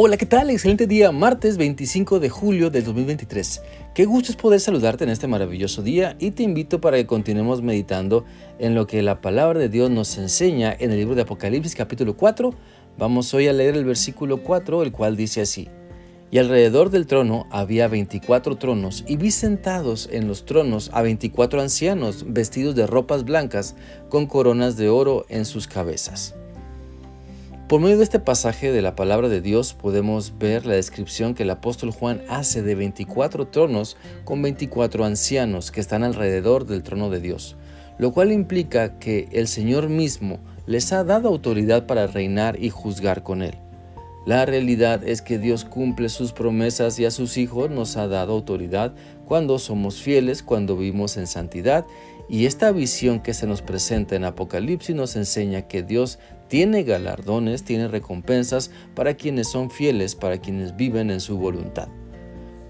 Hola, ¿qué tal? Excelente día, martes 25 de julio del 2023. Qué gusto es poder saludarte en este maravilloso día y te invito para que continuemos meditando en lo que la palabra de Dios nos enseña en el libro de Apocalipsis capítulo 4. Vamos hoy a leer el versículo 4, el cual dice así. Y alrededor del trono había 24 tronos, y vi sentados en los tronos a 24 ancianos vestidos de ropas blancas, con coronas de oro en sus cabezas. Por medio de este pasaje de la palabra de Dios podemos ver la descripción que el apóstol Juan hace de 24 tronos con 24 ancianos que están alrededor del trono de Dios, lo cual implica que el Señor mismo les ha dado autoridad para reinar y juzgar con él. La realidad es que Dios cumple sus promesas y a sus hijos nos ha dado autoridad cuando somos fieles, cuando vivimos en santidad y esta visión que se nos presenta en Apocalipsis nos enseña que Dios tiene galardones, tiene recompensas para quienes son fieles, para quienes viven en su voluntad.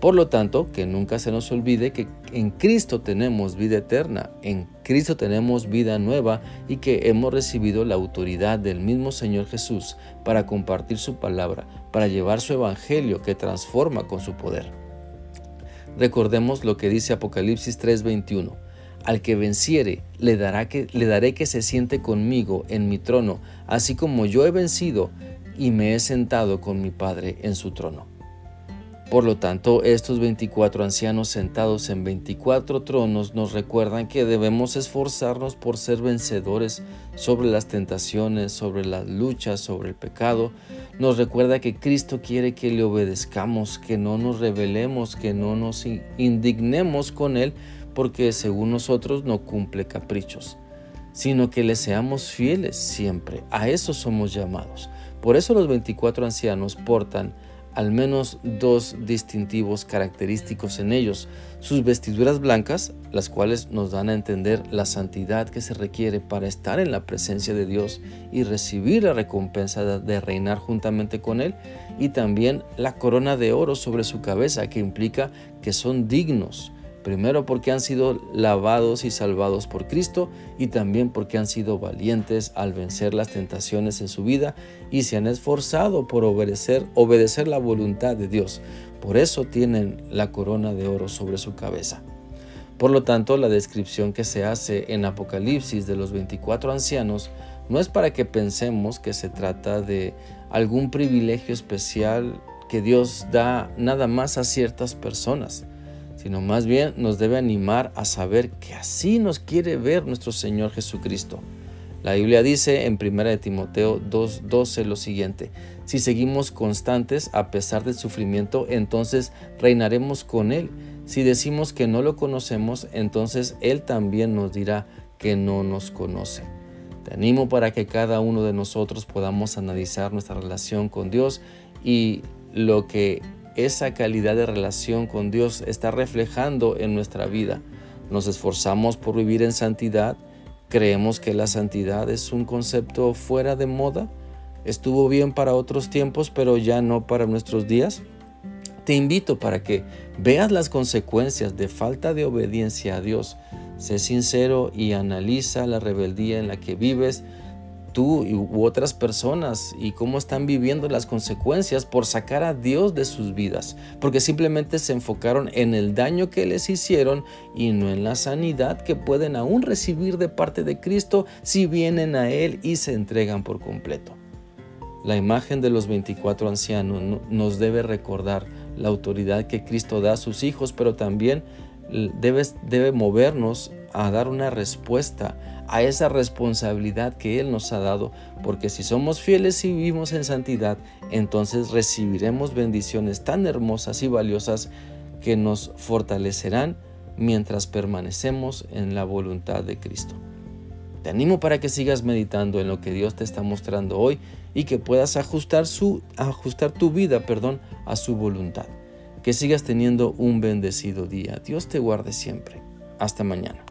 Por lo tanto, que nunca se nos olvide que en Cristo tenemos vida eterna, en Cristo tenemos vida nueva y que hemos recibido la autoridad del mismo Señor Jesús para compartir su palabra, para llevar su evangelio que transforma con su poder. Recordemos lo que dice Apocalipsis 3:21 al que venciere, le, dará que, le daré que se siente conmigo en mi trono, así como yo he vencido y me he sentado con mi Padre en su trono. Por lo tanto, estos 24 ancianos sentados en 24 tronos nos recuerdan que debemos esforzarnos por ser vencedores sobre las tentaciones, sobre las luchas, sobre el pecado. Nos recuerda que Cristo quiere que le obedezcamos, que no nos rebelemos, que no nos indignemos con Él, porque según nosotros no cumple caprichos, sino que le seamos fieles siempre. A eso somos llamados. Por eso los 24 ancianos portan al menos dos distintivos característicos en ellos. Sus vestiduras blancas, las cuales nos dan a entender la santidad que se requiere para estar en la presencia de Dios y recibir la recompensa de reinar juntamente con Él, y también la corona de oro sobre su cabeza, que implica que son dignos Primero porque han sido lavados y salvados por Cristo y también porque han sido valientes al vencer las tentaciones en su vida y se han esforzado por obedecer, obedecer la voluntad de Dios. Por eso tienen la corona de oro sobre su cabeza. Por lo tanto, la descripción que se hace en Apocalipsis de los 24 ancianos no es para que pensemos que se trata de algún privilegio especial que Dios da nada más a ciertas personas sino más bien nos debe animar a saber que así nos quiere ver nuestro Señor Jesucristo. La Biblia dice en 1 Timoteo 2:12 lo siguiente, si seguimos constantes a pesar del sufrimiento, entonces reinaremos con Él. Si decimos que no lo conocemos, entonces Él también nos dirá que no nos conoce. Te animo para que cada uno de nosotros podamos analizar nuestra relación con Dios y lo que esa calidad de relación con Dios está reflejando en nuestra vida. Nos esforzamos por vivir en santidad. Creemos que la santidad es un concepto fuera de moda. Estuvo bien para otros tiempos, pero ya no para nuestros días. Te invito para que veas las consecuencias de falta de obediencia a Dios. Sé sincero y analiza la rebeldía en la que vives tú u otras personas y cómo están viviendo las consecuencias por sacar a Dios de sus vidas, porque simplemente se enfocaron en el daño que les hicieron y no en la sanidad que pueden aún recibir de parte de Cristo si vienen a Él y se entregan por completo. La imagen de los 24 ancianos nos debe recordar la autoridad que Cristo da a sus hijos, pero también debe, debe movernos a dar una respuesta a esa responsabilidad que Él nos ha dado, porque si somos fieles y vivimos en santidad, entonces recibiremos bendiciones tan hermosas y valiosas que nos fortalecerán mientras permanecemos en la voluntad de Cristo. Te animo para que sigas meditando en lo que Dios te está mostrando hoy y que puedas ajustar, su, ajustar tu vida perdón, a su voluntad. Que sigas teniendo un bendecido día. Dios te guarde siempre. Hasta mañana.